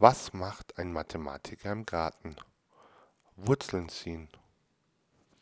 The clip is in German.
Was macht ein Mathematiker im Garten? Wurzeln ziehen.